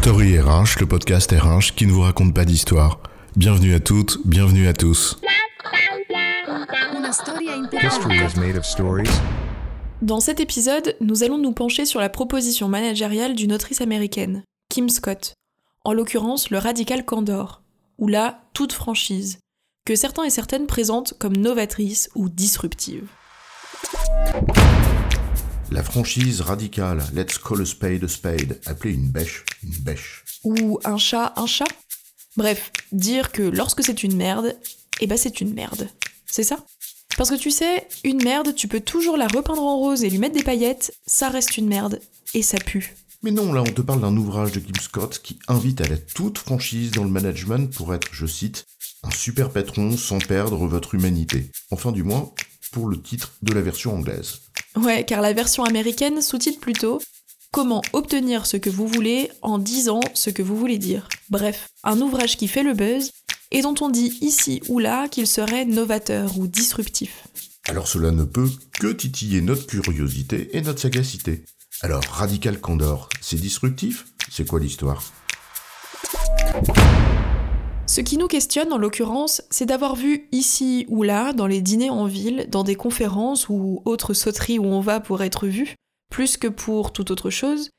Story RH, le podcast RH qui ne vous raconte pas d'histoire. Bienvenue à toutes, bienvenue à tous. History is made of stories. Dans cet épisode, nous allons nous pencher sur la proposition managériale d'une autrice américaine, Kim Scott, en l'occurrence le radical candor, ou la toute franchise, que certains et certaines présentent comme novatrice ou disruptive. La franchise radicale Let's call a spade a spade, appelée une bêche, une bêche. Ou un chat, un chat Bref, dire que lorsque c'est une merde, eh ben c'est une merde. C'est ça? Parce que tu sais, une merde, tu peux toujours la repeindre en rose et lui mettre des paillettes, ça reste une merde, et ça pue. Mais non, là on te parle d'un ouvrage de Kim Scott qui invite à la toute franchise dans le management pour être, je cite, un super patron sans perdre votre humanité. Enfin du moins, pour le titre de la version anglaise. Ouais, car la version américaine sous-titre plutôt Comment obtenir ce que vous voulez en disant ce que vous voulez dire. Bref, un ouvrage qui fait le buzz et dont on dit ici ou là qu'il serait novateur ou disruptif. Alors cela ne peut que titiller notre curiosité et notre sagacité. Alors, Radical Candor, c'est disruptif? C'est quoi l'histoire? Ce qui nous questionne en l'occurrence, c'est d'avoir vu ici ou là, dans les dîners en ville, dans des conférences ou autres sauteries où on va pour être vu, plus que pour toute autre chose,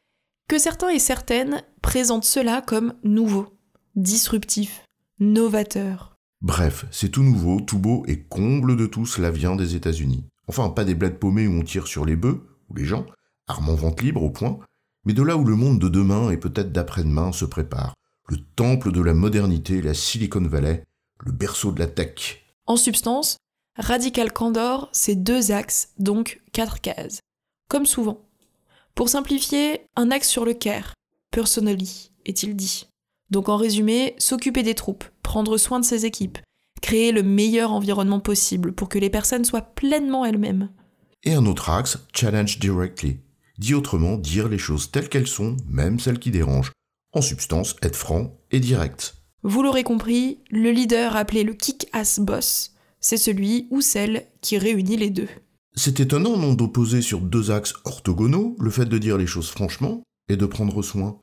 que certains et certaines présentent cela comme nouveau, disruptif, novateur. Bref, c'est tout nouveau, tout beau et comble de tout cela vient des États-Unis. Enfin, pas des bleds paumés où on tire sur les bœufs, ou les gens, armes en vente libre au point, mais de là où le monde de demain et peut-être d'après-demain se prépare. Le temple de la modernité, la Silicon Valley, le berceau de la tech. En substance, Radical Candor, c'est deux axes, donc quatre cases. Comme souvent. Pour simplifier, un axe sur le care, personally, est-il dit. Donc en résumé, s'occuper des troupes, prendre soin de ses équipes, créer le meilleur environnement possible pour que les personnes soient pleinement elles-mêmes. Et un autre axe, challenge directly. Dit autrement, dire les choses telles qu'elles sont, même celles qui dérangent. En substance, être franc et direct. Vous l'aurez compris, le leader appelé le kick-ass boss, c'est celui ou celle qui réunit les deux. C'est étonnant, non, d'opposer sur deux axes orthogonaux le fait de dire les choses franchement et de prendre soin.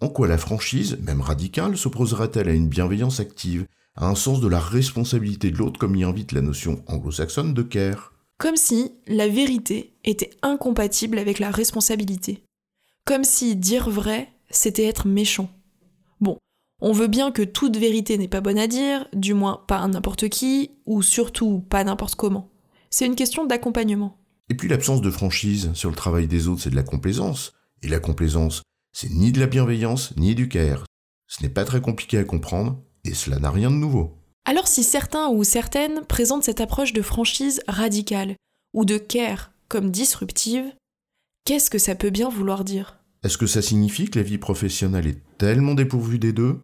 En quoi la franchise, même radicale, s'opposerait-elle à une bienveillance active, à un sens de la responsabilité de l'autre comme y invite la notion anglo-saxonne de care? Comme si la vérité était incompatible avec la responsabilité. Comme si dire vrai, c'était être méchant. Bon, on veut bien que toute vérité n'est pas bonne à dire, du moins pas à n'importe qui, ou surtout pas n'importe comment. C'est une question d'accompagnement. Et puis l'absence de franchise sur le travail des autres, c'est de la complaisance. Et la complaisance, c'est ni de la bienveillance, ni du care. Ce n'est pas très compliqué à comprendre, et cela n'a rien de nouveau. Alors si certains ou certaines présentent cette approche de franchise radicale, ou de care comme disruptive, qu'est-ce que ça peut bien vouloir dire? Est-ce que ça signifie que la vie professionnelle est tellement dépourvue des deux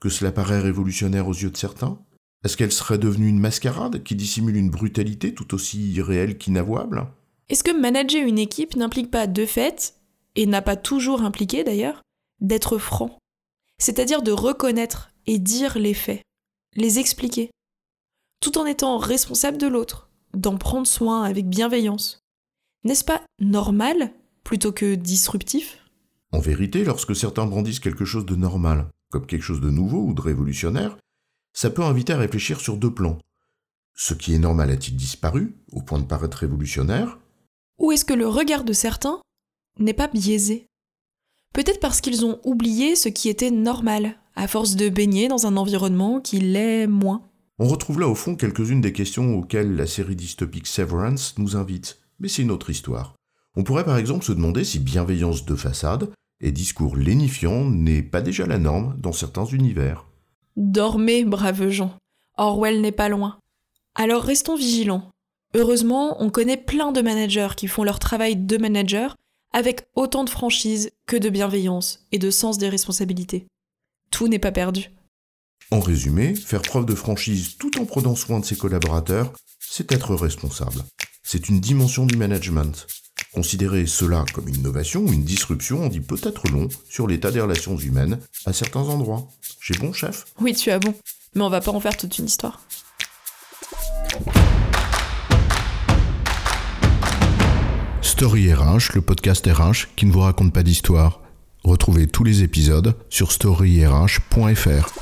que cela paraît révolutionnaire aux yeux de certains? Est-ce qu'elle serait devenue une mascarade qui dissimule une brutalité tout aussi irréelle qu'inavouable? Est-ce que manager une équipe n'implique pas de fait, et n'a pas toujours impliqué d'ailleurs, d'être franc? C'est-à-dire de reconnaître et dire les faits, les expliquer, tout en étant responsable de l'autre, d'en prendre soin avec bienveillance. N'est-ce pas normal plutôt que disruptif? En vérité, lorsque certains brandissent quelque chose de normal, comme quelque chose de nouveau ou de révolutionnaire, ça peut inviter à réfléchir sur deux plans. Ce qui est normal a-t-il disparu, au point de paraître révolutionnaire? Ou est-ce que le regard de certains n'est pas biaisé? Peut-être parce qu'ils ont oublié ce qui était normal, à force de baigner dans un environnement qui l'est moins. On retrouve là au fond quelques-unes des questions auxquelles la série dystopique Severance nous invite, mais c'est une autre histoire. On pourrait par exemple se demander si bienveillance de façade et discours lénifiant n'est pas déjà la norme dans certains univers. Dormez, braves gens. Orwell n'est pas loin. Alors restons vigilants. Heureusement, on connaît plein de managers qui font leur travail de manager avec autant de franchise que de bienveillance et de sens des responsabilités. Tout n'est pas perdu. En résumé, faire preuve de franchise tout en prenant soin de ses collaborateurs, c'est être responsable. C'est une dimension du management. Considérer cela comme une innovation ou une disruption en dit peut-être long sur l'état des relations humaines à certains endroits. J'ai bon, chef? Oui, tu as bon. Mais on va pas en faire toute une histoire. Story RH, le podcast RH qui ne vous raconte pas d'histoire. Retrouvez tous les épisodes sur storyrh.fr.